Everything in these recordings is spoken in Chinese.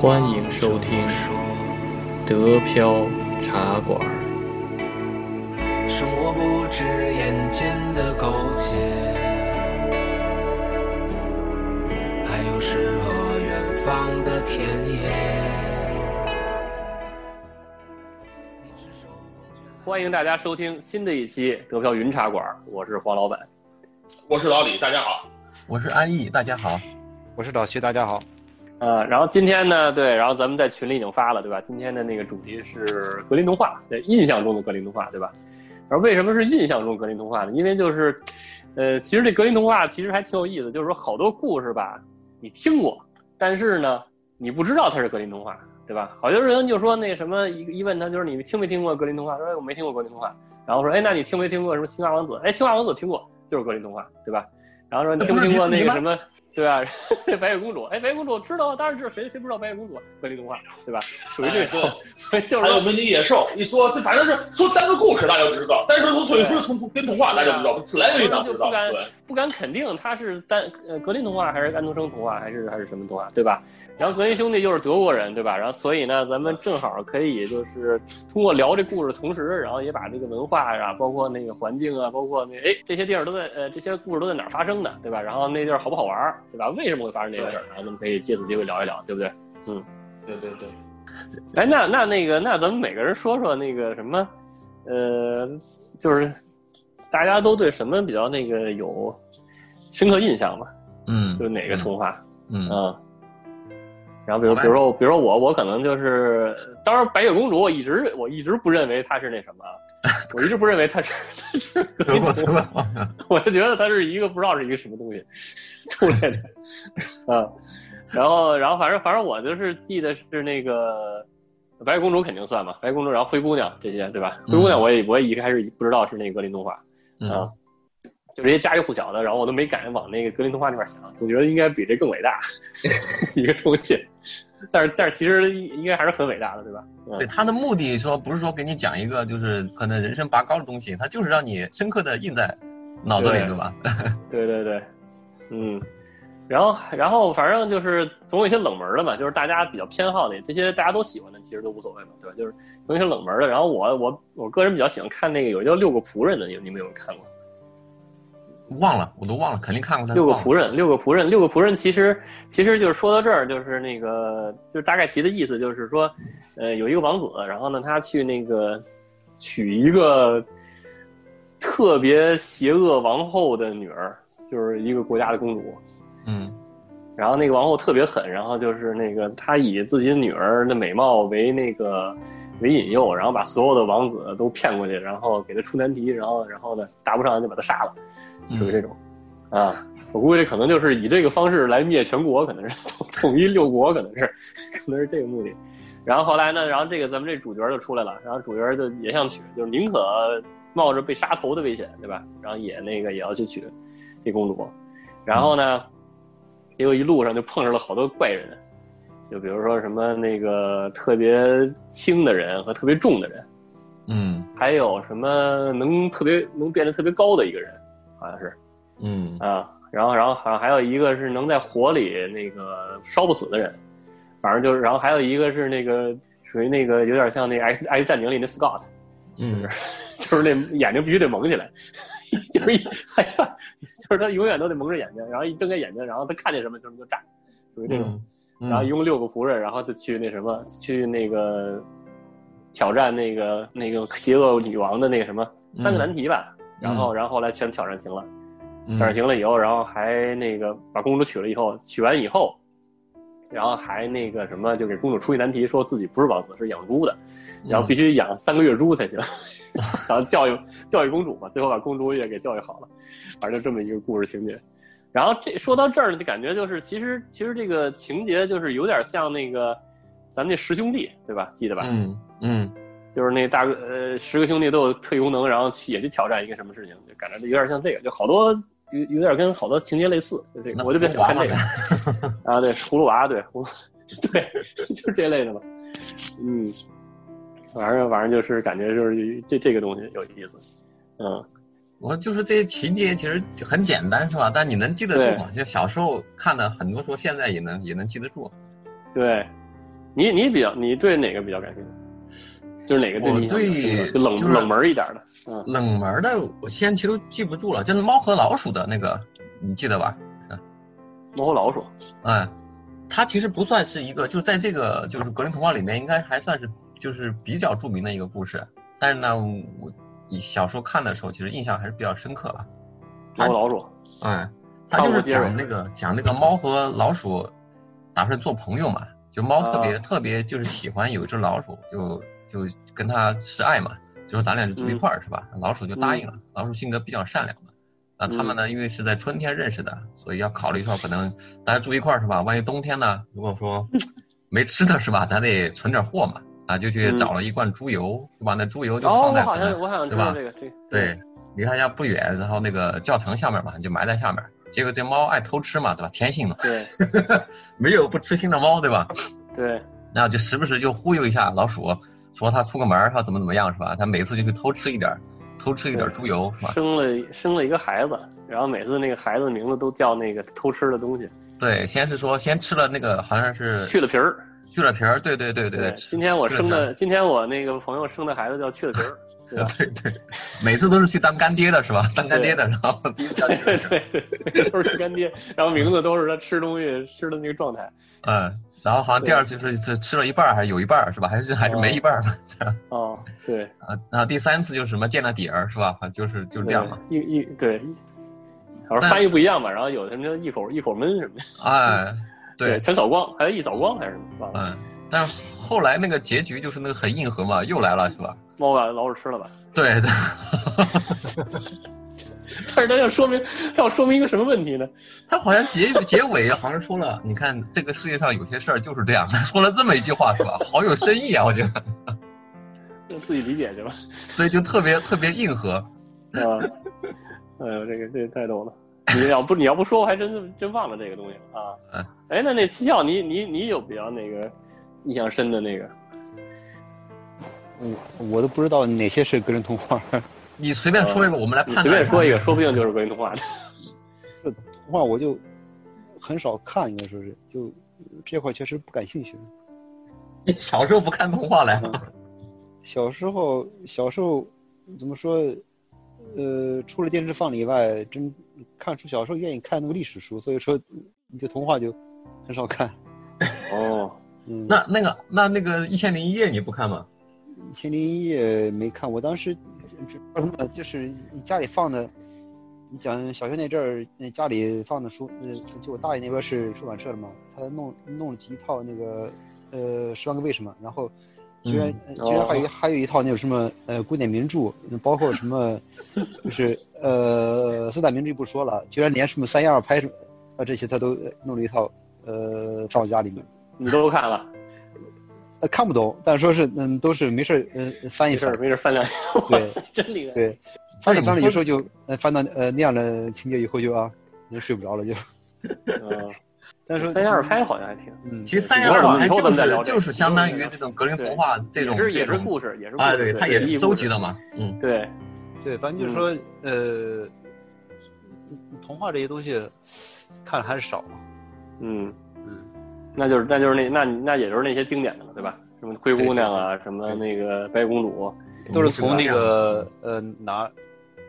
欢迎收听德飘茶馆。生活不止眼前的苟且，还有诗和远方的田野。欢迎大家收听新的一期德飘云茶馆，我是黄老板。我是老李，大家好。我是安逸，大家好。我是老徐，大家好。呃，然后今天呢，对，然后咱们在群里已经发了，对吧？今天的那个主题是格林童话，对，印象中的格林童话，对吧？然后为什么是印象中格林童话呢？因为就是，呃，其实这格林童话其实还挺有意思，就是说好多故事吧，你听过，但是呢，你不知道它是格林童话，对吧？好多人就说那什么一一问他就是你听没听过格林童话？说哎我没听过格林童话，然后说哎那你听没听过什么青蛙王子？哎青蛙王子听过，就是格林童话，对吧？然后说你听没听过那个什么？对吧？白雪公主，哎，白雪公主知道，当然知道，谁谁不知道白雪公主？格林童话，对吧？属于这种，所以 就是还有美女野兽，一说这反正是说单个故事大家就知道，但是说所以说从跟童话大家不知道，自来水哪知道？不敢对，不敢肯定它是单呃格林童话还是安徒生童话还是还是什么童话，对吧？然后格林兄弟又是德国人，对吧？然后所以呢，咱们正好可以就是通过聊这故事的同时，然后也把这个文化啊，包括那个环境啊，包括那哎这些地儿都在呃这些故事都在哪儿发生的，对吧？然后那地儿好不好玩儿，对吧？为什么会发生这些事儿？然后咱们可以借此机会聊一聊，对不对？嗯，对对对。哎，那那那个，那咱们每个人说说那个什么，呃，就是大家都对什么比较那个有深刻印象吧？嗯，就是哪个童话？嗯嗯。然后比如比如说比如说我我可能就是，当然白雪公主我一直我一直不认为她是那什么，我一直不认为她是 她是格林童话，我就觉得她是一个不知道是一个什么东西出来的，啊，然后然后反正反正我就是记得是那个白雪公主肯定算嘛，白雪公主然后灰姑娘这些对吧？灰姑娘我也我也一开始不知道是那个格林童话，啊。就这些家喻户晓的，然后我都没敢往那个格林童话那边想，总觉得应该比这更伟大 一个东西。但是但是其实应该还是很伟大的，对吧？对，他的目的说不是说给你讲一个就是可能人生拔高的东西，他就是让你深刻的印在脑子里，对吧？对对对，嗯。然后然后反正就是总有一些冷门的嘛，就是大家比较偏好的这些大家都喜欢的，其实都无所谓嘛，对吧？就是总有一些冷门的。然后我我我个人比较喜欢看那个有一叫六个仆人的，你你们有没有看过？忘了，我都忘了，肯定看过他。六个仆人，六个仆人，六个仆人，其实其实就是说到这儿，就是那个，就是大概其的意思，就是说，呃，有一个王子，然后呢，他去那个娶一个特别邪恶王后的女儿，就是一个国家的公主，嗯，然后那个王后特别狠，然后就是那个他以自己女儿的美貌为那个为引诱，然后把所有的王子都骗过去，然后给他出难题，然后然后呢答不上就把他杀了。属于这种，啊，我估计可能就是以这个方式来灭全国，可能是统一六国，可能是，可能是这个目的。然后后来呢，然后这个咱们这主角就出来了，然后主角就也想娶，就是宁可冒着被杀头的危险，对吧？然后也那个也要去娶这公主。然后呢，结果一路上就碰上了好多怪人，就比如说什么那个特别轻的人和特别重的人，嗯，还有什么能特别能变得特别高的一个人。好像是，嗯。啊，然后然后好像还有一个是能在火里那个烧不死的人，反正就是，然后还有一个是那个属于那个有点像那 X X 战警里的 Scott，嗯，就是那眼睛必须得蒙起来，就是一 害怕，就是他永远都得蒙着眼睛，然后一睁开眼睛，然后他看见什么就就炸，属于这种，嗯、然后一共六个仆人，然后就去那什么去那个挑战那个那个邪恶女王的那个什么三个难题吧。然后，然后后来全挑战行了，挑战行了以后，然后还那个把公主娶了以后，娶完以后，然后还那个什么，就给公主出一难题，说自己不是王子，是养猪的，然后必须养三个月猪才行，然后教育教育公主嘛，最后把公主也给教育好了，反正就这么一个故事情节。然后这说到这儿呢，就感觉就是其实其实这个情节就是有点像那个咱们那十兄弟，对吧？记得吧？嗯嗯。就是那大哥，呃，十个兄弟都有特异功能，然后去也去挑战一个什么事情，就感觉有点像这个，就好多有有点跟好多情节类似，就这个，我就比较喜欢看这个。啊，对，葫芦娃，对，葫芦，对，就是这类的嘛。嗯，反正反正就是感觉就是这这个东西有意思。嗯，我就是这些情节其实很简单，是吧？但你能记得住吗？就小时候看的很多，说现在也能也能记得住。对。你你比较你对哪个比较感兴趣？就是哪个对冷就是冷门一点的，嗯，冷门的我现在其实都记不住了，就是猫和老鼠的那个，你记得吧？猫和老鼠，哎，它其实不算是一个，就在这个就是格林童话里面，应该还算是就是比较著名的一个故事。但是呢，我以小时候看的时候，其实印象还是比较深刻吧。猫和老鼠，哎，它就是讲那个讲那个猫和老鼠打算做朋友嘛，就猫特别、啊。特别就是喜欢有一只老鼠，就就跟他示爱嘛，就说咱俩就住一块儿、是吧？老鼠就答应了，老鼠性格比较善良嘛。那他们呢，因为是在春天认识的，所以要考虑一下可能大家住一块儿是吧？万一冬天呢，如果说没吃的是吧，咱得存点货嘛。啊，就去找了一罐猪油，就把那猪油就哦，放在可能、我好像我好像知对吧道这个，这个对，离他家不远，然后那个教堂下面嘛，就埋在下面。结果这猫爱偷吃嘛，对吧？天性嘛，对 没有不吃腥的猫，对吧？对，然后就时不时就忽悠一下老鼠，说他出个门儿，它怎么怎么样，是吧？他每次就去偷吃一点儿，偷吃一点儿猪油，是吧？生了生了一个孩子，然后每次那个孩子的名字都叫那个偷吃的东西，对，先是说先吃了那个好像是去了皮儿。去了皮儿，对对对对对。今天我生的，今天我那个朋友生的孩子叫去了皮儿，对？对对，每次都是去当干爹的是吧？当干爹的，然后对 对对，都是干爹，然后名字都是他吃东西吃的那个状态。嗯，然后好像第二次是是吃了一半儿还是有一半儿是吧？还是还是没一半儿吧？哦，对，啊，然后第三次就是什么见了底儿是吧？就是就是这样嘛。一一对，好像翻译不一样嘛？然后有的人叫一口一口闷什么的。哎，对，全扫光还是一扫光还是什么？嗯，但是后来那个结局就是那个很硬核嘛，又来了是吧？猫把老鼠吃了吧？对对，但是他要说明，他要说明一个什么问题呢？他好像结 结尾好像说了，你看这个世界上有些事儿就是这样，他说了这么一句话是吧？好有深意啊，我觉得，就自己理解去吧。所以就特别特别硬核。啊，哎呦，这个这个太逗了！你要不你要不说，我还真真忘了这个东西了啊。嗯，哎，那那七笑，你你你有比较那个印象深的那个？我我都不知道哪些是个人童话。你随便说一个，我们来你判断。随便说一个，说不定就是格林童话的。这童话我就很少看，应该说是就这块确实不感兴趣。你 小时候不看童话来吗？小时候小时候怎么说？呃，除了电视放了以外，真看书小时候愿意看那个历史书，所以说你就童话就很少看。哦，嗯，那那个那那个一千零一夜你不看吗？一千零一夜没看，我当时只什么就是家里放的，你讲小学那阵儿，那家里放的书，呃，就我大爷那边是出版社的嘛，他弄弄了一套那个呃《十万个为什么》，然后居然、嗯居然还有、哦还有一套那种什么呃古典名著，包括什么就是呃四大名著不说了，居然连什么三一二拍什么啊这些他都呃弄了一套呃放我家里面。你都看了？呃，看不懂，但是说是嗯，都是没事儿，嗯、翻一翻没事儿，没事，翻两 眼。哇塞，真厉害。对，翻着翻着有时候就呃翻到呃那样的情节以后就啊，就睡不着了就。嗯，但是三言二拍好像还挺。嗯，其实三言二拍就是就是相当于这种格林童话这种也是故事，也是故啊，事对，它也是收集的。嘛，嗯，对，对，反正就是说呃，童话这些东西看的还是少嗯，那就是那就是那那那也就是那些经典的了，对吧？什么灰姑娘啊，什么那个白雪公主，都是从那个呃拿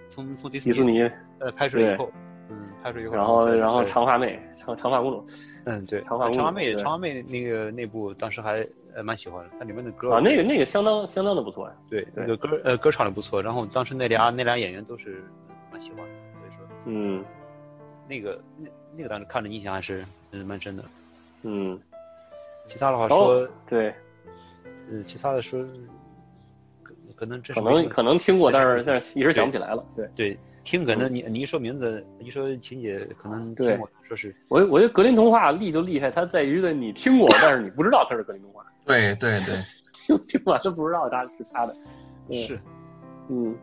从从迪士迪士尼，呃拍出来以后，嗯，拍出来以后，然后然后长发妹，长长发公主嗯对，长发公主长发妹长发妹那个那部当时还呃蛮喜欢的，它里面的歌啊，那个那个相当相当的不错呀。对对那个歌呃歌唱的不错，然后当时那俩那俩演员都是蛮喜欢的，所以说嗯那个那那个当时看着印象还是嗯蛮深的。嗯，其他的话说，对，呃，其他的说，可可能这可能可能听过，但是但是一时想不起来了。对。对听可能你你一说名字，一说情节，可能对。听过，说是。我我觉得格林童话厉就厉害，它在于的你听过，但是你不知道它是格林童话，对对对，听听完都不知道它是它的。嗯是，嗯，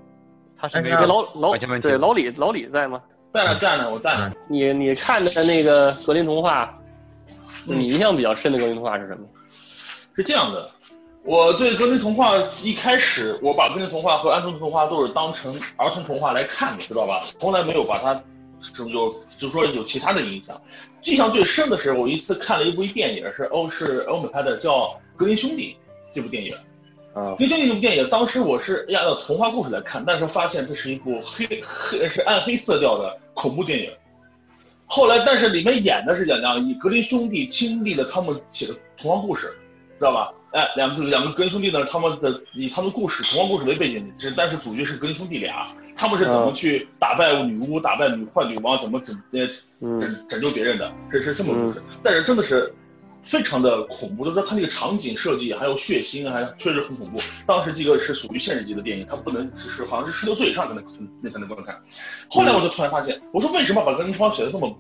他是那个老老对老李老李在吗？在呢在呢，我在呢。你你看的那个格林童话，你印象比较深的格林童话是什么？是这样的，我对格林童话一开始，我把格林童话和安徒生童话都是当成儿童童话来看的，知道吧？从来没有把它是不是有就说有其他的影响。印象最深的是我一次看了一部电影，是欧是欧美拍的，叫格林兄弟》这部电影。啊格林兄弟这部电影，当时我是按照童话故事来看，但是发现这是一部黑黑是暗黑色调的恐怖电影。后来，但是里面演的是讲讲以格林兄弟亲历的他们写的童话故事，知道吧？哎，两个两个格林兄弟呢，他们的以他们故事童话故事为背景，是但是主角是格林兄弟俩，他们是怎么嗯去打败女巫、打败女坏女王，怎么拯呃嗯拯拯救别人的，这是这么个故事。但是真的是非常的恐怖，就是说它那个场景设计还有血腥，还确实很恐怖。当时这个是属于限制级的电影，它不能只是好像是十六岁以上才能那才能观看。后来我就突然发现，我说为什么把格林童话写的这么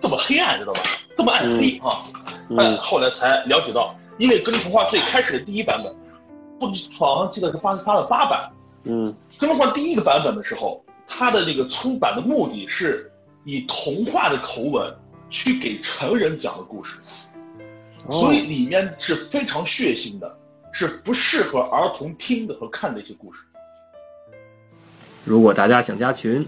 这么黑暗，知道吧？这么暗黑啊！哎，嗯后来才了解到，因为格林童话最开始的第一版本，不好像记得是发发了八版。嗯格林童话第一个版本的时候，它的那个出版的目的是以童话的口吻去给成人讲的故事，哦所以里面是非常血腥的，是不适合儿童听的和看的一些故事。如果大家想加群，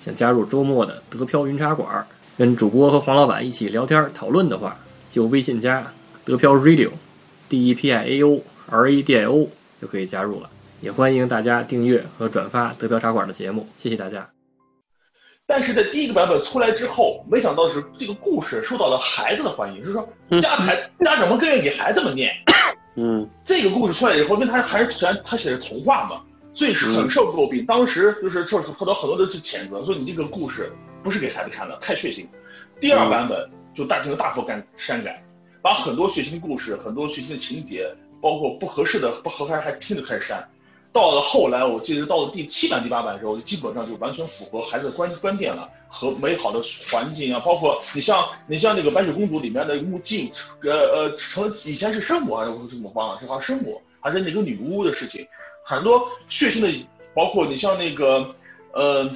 想加入周末的德飘云茶馆，跟主播和黄老板一起聊天讨论的话，就微信加德飘 Radio，D E P I A O R A D I O 就可以加入了。也欢迎大家订阅和转发德飘茶馆的节目，谢谢大家。但是在第一个版本出来之后，没想到是这个故事受到了孩子的欢迎，就是说嗯家孩 家长们更愿意给孩子们念。嗯 这个故事出来以后，因为他还是全他写的童话嘛，所以是很受诟病。当时就是受受到很多的谴责，说你这个故事不是给孩子看的，太血腥。第二版本就大进行大幅改删改，把很多血腥的故事、很多血腥的情节，包括不合适的、不合拍还拼的开始删。到了后来，我记得到了第七版、第八版的时候，基本上就完全符合孩子的观观点了，和美好的环境啊，包括你像你像那个白雪公主里面的木镜，呃呃，成以前是生母还是怎么忘了，是好像生母还是那个女巫的事情，很多血腥的，包括你像那个呃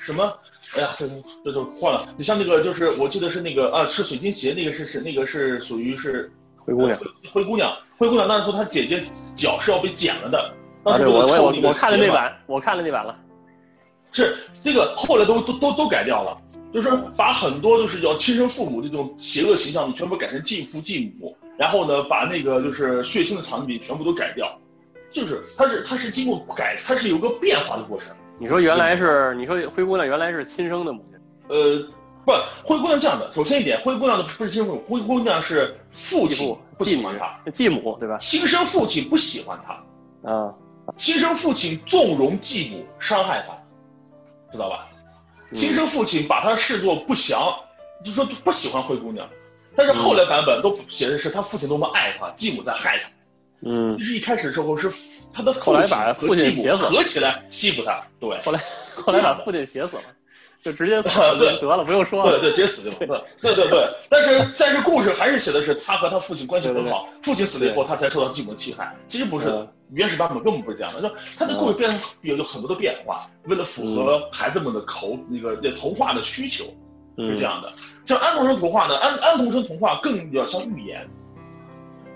什么。哎呀，这这就换了。你像那个，就是我记得是那个啊，吃水晶鞋那个是是那个是属于是灰姑娘灰姑娘，灰姑娘那时候她姐姐脚是要被剪了的，当啊，时对我我为了凑那个我我看了那版，我看了那版了。是这个后来都都都都改掉了，就是把很多就是要亲生父母这种邪恶形象全部改成继父继母，然后呢把那个就是血腥的场景全部都改掉，就是它是它是经过改，它是有个变化的过程。你说原来是你说灰姑娘原来是亲生的母亲，呃，不，灰姑娘这样的，首先一点，灰姑娘的不是亲生母，灰姑娘是父亲不喜欢她，继母对吧？亲生父亲不喜欢她，啊，亲生父亲纵容继母伤害她，知道吧？嗯亲生父亲把她视作不祥，就说不喜欢灰姑娘。但是后来版本都写的是他父亲多么爱她，继母在害她。嗯其，实一开始的时候是他的父亲和继母合起来欺负他，对。后来后来把父亲写死了，就直接死了对得了，不用说了。对对，直接死掉了。对对对，但是但是故事还是写的是他和他父亲关系很好，父亲死了以后，他才受到继母的侵害。其实不是的，原始版本根本不是这样的。就他的故事变有有很多的变化，为了符合孩子们的口那个那童话的需求，嗯是这样的。像安徒生童话呢，安安徒生童话更有点像寓言。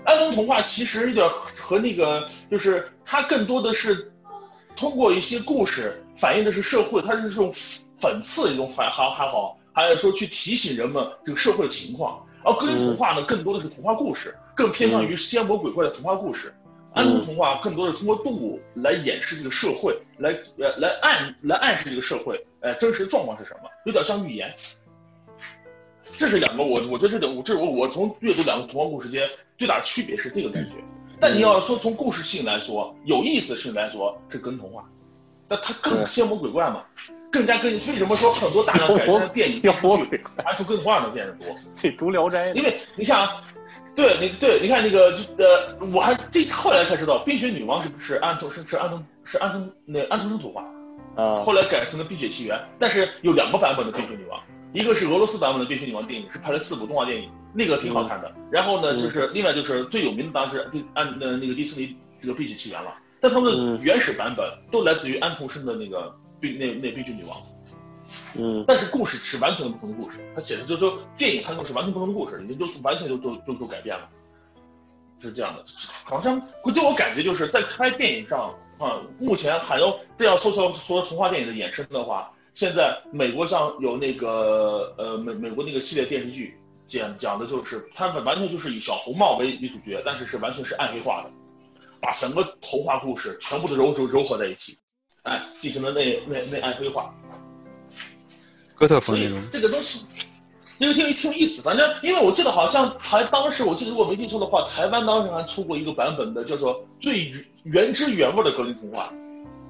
安徒生童话其实有点和那个，就是它更多的是通过一些故事反映的是社会，它是这种讽刺的一种反还还好，还有说去提醒人们这个社会的情况。而格林童话呢，更多的是童话故事，更偏向于仙魔鬼怪的童话故事。安徒生童话更多是通过动物来掩饰这个社会，来呃来暗来暗示这个社会，呃真实的状况是什么，有点像寓言。这是两个我我觉得这点我这是我我从阅读两个童话故事间最大的区别是这个感觉。但你要说从故事性来说，有意思的性来说是跟童话，那它更对。仙魔鬼怪嘛，更加更为什么说很多大量改编的电影妖魔电视剧鬼怪，还是跟童话的变得多？你读《聊斋》因为你看啊，对你对，你看那个就呃，我还这后来才知道，冰雪女王是不是安徒是是安徒是安徒那安徒生童话，啊。后来改成了冰雪奇缘，但是有两个版本的冰雪女王，一个是俄罗斯版本的冰雪女王电影，是拍了四部动画电影，那个挺好看的。然后呢，嗯。就是另外就是最有名的当时迪安呃那个迪士尼这个冰雪奇缘了，但他们嗯的原始版本都来自于安徒生的那个冰那那悲剧女王。嗯但是故事是完全不同的故事，他写的就就电影它就是完全不同的故事，你就完全就就就就改变了，是这样的。好像就我感觉就是在拍电影上啊，目前还要这要说说说童话电影的衍生的话，现在美国像有那个呃美美国那个系列电视剧讲讲的就是他们完全就是以小红帽为女主角，但是是完全是暗黑化的，把整个童话故事全部都揉揉揉合在一起，哎，进行了内内内暗黑化。哥特风那种。这个东西，这个挺挺有意思。反正因为我记得好像台当时我记得如果没记错的话，台湾当时还出过一个版本的叫做最原汁原味的格林童话，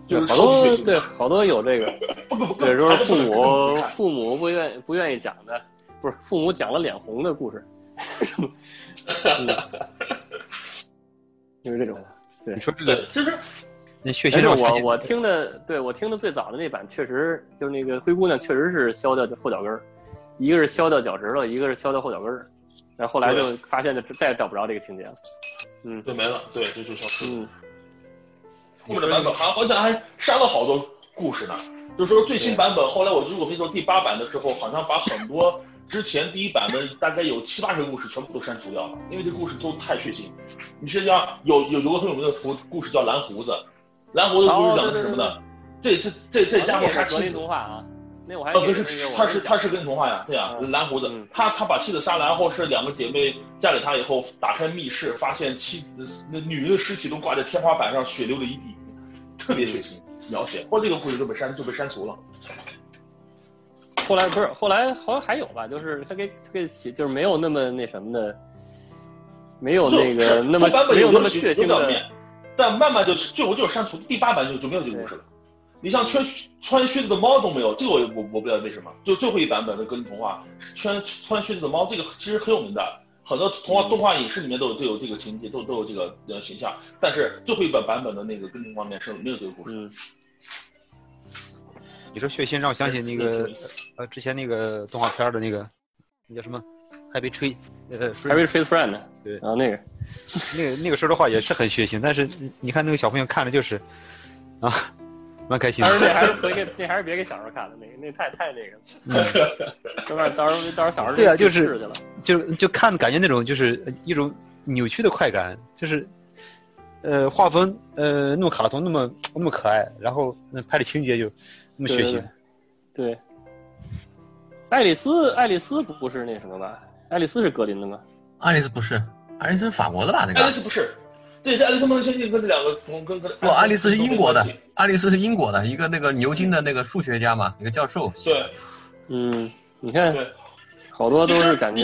就是好多对好多有这个，不不不，对，就是父母父母不愿不愿意讲的，不是父母讲了脸红的故事，嗯 就是这种。你说这个就是那血而且腥我我听的，对我听的最早的那版，确实就是那个灰姑娘，确实是削掉后脚跟儿，一个是削掉脚趾头，一个是削掉后脚跟儿，然后后来就发现就再也找不着这个情节了。嗯对没了，对，这就消失了。嗯，后面的版本还好像还删了好多故事呢。就是说最新版本，后来我如果没错，第八版的时候，好像把很多之前第一版的大概有七八十个故事全部都删除掉了，因为这故事都太血腥。你实际上有有有个很有名的故故事叫蓝胡子，蓝胡子故事讲的是什么呢？这这这这家伙杀妻子啊，那我还呃，不是他是他是跟童话呀，对呀，嗯蓝胡子嗯，他他把妻子杀了，然后是两个姐妹嫁给他以后，打开密室，发现妻子那女人的尸体都挂在天花板上，血流了一地，特别血腥描写。后来这个故事就被删就被删除了。后来不是，后来好像还有吧，就是他给他给写，就是没有那么那什么的，没有那个那么版本没有那么血腥的但慢慢就最后就是删除，第八版就就没有这个故事了。你像穿穿靴子的猫都没有，这个我我我不知道为什么。就最后一版本的格林童话，穿穿靴子的猫这个其实很有名的，很多童话动画影视里面都有都有这个情节，都都有这个呃形象。但是最后一版版本的那个格林童话里面是没有这个故事。嗯你说血腥让我想起那个呃之前那个动画片的那个那叫什么，Happy Tree，呃，还是 Face Friend 对然后那个那个那个说的话也是很血腥，但是你你看那个小朋友看着就是啊，蛮开心的。但。是那还是别给那还是别给小时候看的，那个那太太那个了，有点到时候到时候小时候对啊就是，就就看感觉那种就是一种扭曲的快感，就是呃画风呃那么卡通那么那么可爱，然后那拍的情节就那么血腥。对，对爱丽丝爱丽丝不是那什么吧？爱丽丝是格林的吗？爱丽丝不是，爱丽丝是法国的吧？那个爱丽丝不是，对，这爱丽丝梦游仙境跟这两个同跟跟不，爱丽丝是英国的爱丽丝是英国的一个那个牛津的那个数学家嘛，一个教授。对嗯，你看对。好多都是感觉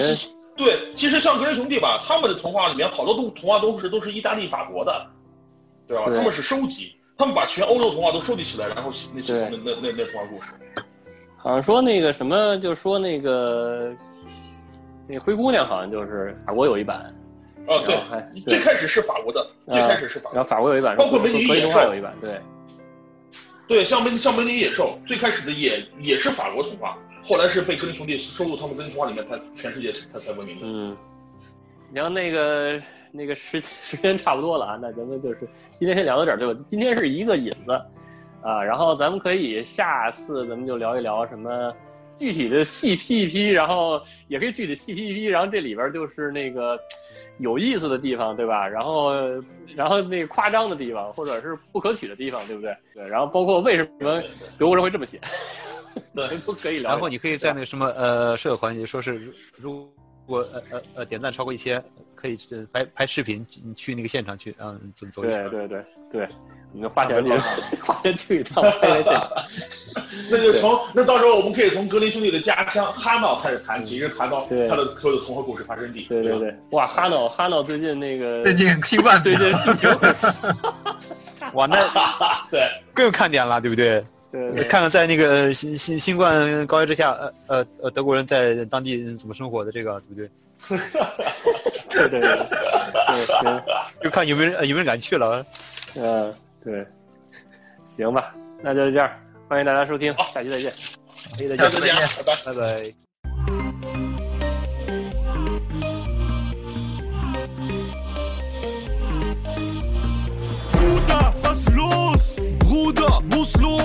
对，其实像格林兄弟吧，他们的童话里面好多都童话都是都是意大利、法国的，对吧？对他们是收集，他们把全欧洲童话都收集起来，然后那写成那那那那童话故事。好像说那个什么，就说那个那灰姑娘好像就是法国有一版，啊，对最开始是法国的，最开始是法国然后法国有一版，包括美女与野兽。有一版，对，对，像美像美女与野兽，最开始的也也是法国童话，后来是被格林兄弟收入他们格林童话里面，才全世界才才闻名的。嗯，然后那个那个时时间差不多了啊，那咱们就是今天先聊到这儿，对吧？今天是一个引子啊，然后咱们可以下次咱们就聊一聊什么具体的细批一批，然后也可以具体细批一批，然后这里边就是那个有意思的地方，对吧？然后然后那个夸张的地方，或者是不可取的地方，对不对？对，然后包括为什么德国人会这么写，对都可以聊。然后你可以在那个什么呃社环节说是如如果呃呃呃点赞超过一千，可以去拍拍视频，你去那个现场去，嗯，走走一圈。对对对对，你们花钱去 花钱去一趟。那就从那到时候我们可以从格林兄弟的家乡哈闹开始谈起，一直谈到他的所有童话故事发生地。对对对，哇，哈闹哈闹最近那个 最近新冠最近事情，哇，那对，更有看点了，对不对？对对看看在那个呃新新新冠高压之下，呃呃呃，德国人在当地怎么生活的，这个对不对？对 对对对行，就看有没有人呃有没有人敢去了。嗯对，行吧，那就这样，欢迎大家收听，下期再见。下期再见，拜拜。拜拜。Bruder, was los? Bruder, muss los.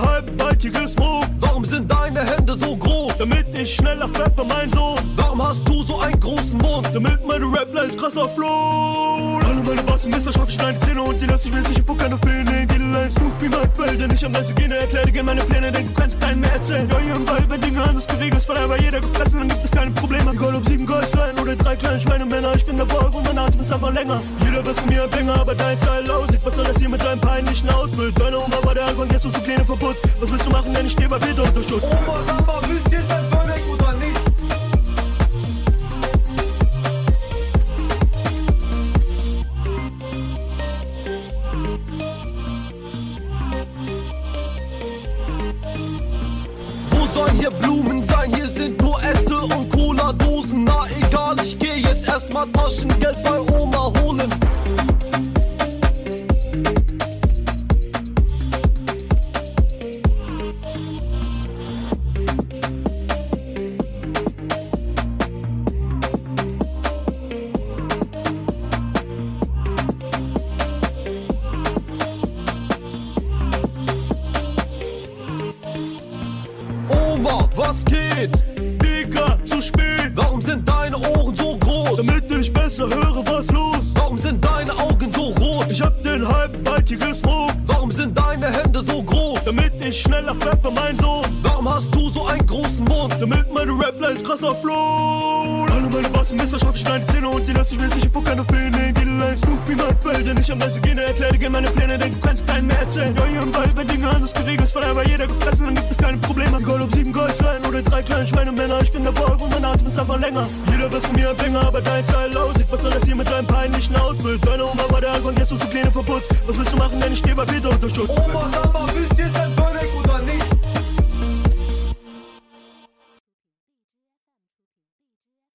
Wald hier gesmoked. Warum sind deine Hände so groß? Damit ich schneller rappe, mein Sohn. Warum hast du so einen großen Rap-Lines krasser flow. Alle meine Bassen, Messer schaff ich deine Zähne und die lass ich mir sicher vor keine Fehler. Jede Line smooth wie mein Fell, denn ich am leise Gene erklär dir meine Pläne, denn du kannst keinen mehr erzählen. Ja, hier im Wald, wenn Dinge anders geregelt ist, weil bei jeder gefressen, dann gibt es keine Probleme. Egal ob sieben Geißlein oder drei kleine Schweinemänner, ich bin der Wolf und mein Atem ist einfach länger. Jeder wird von mir ein Banger, aber dein Style aussieht. Was soll das hier mit deinem peinlichen Outfit? Deine Oma war der Anfang, jetzt hast du Pläne verputzt. Was willst du machen, denn ich stehe bei Peter unter Schutz? Oma, Samba, wisst ihr, sein Wo sollen hier Blumen sein? Hier sind nur Äste und Cola-Dosen. Na egal, ich geh jetzt erstmal Taschengeld bei Oma ich schneller rappe, mein Sohn. Warum hast du so einen großen Mund? Damit meine Rap-Lines krasser flow. Alle meine Bassen, Messer schaff ich deine Zähne und die lass ich mir sicher vor keine Fehler. Jede Line smooth wie mein Fell, denn ich am leise Gene erklär dir meine Pläne, denn du kannst keinen mehr erzählen. Ja, hier im Wald, wenn Dinge anders geregelt ist, bei jeder gefressen, dann gibt es keine Probleme. Egal ob sieben Geißlein oder drei kleine Schweinemänner, ich bin der Wolf und mein Atem ist einfach länger. Jeder wird von mir ein Banger, aber dein Style aussieht. Was soll das hier mit deinem peinlichen Outfit? Deine Oma war der Anfang, jetzt hast du Pläne verputzt. Was willst du machen, denn ich stehe bei Peter unter Schutz? Oma,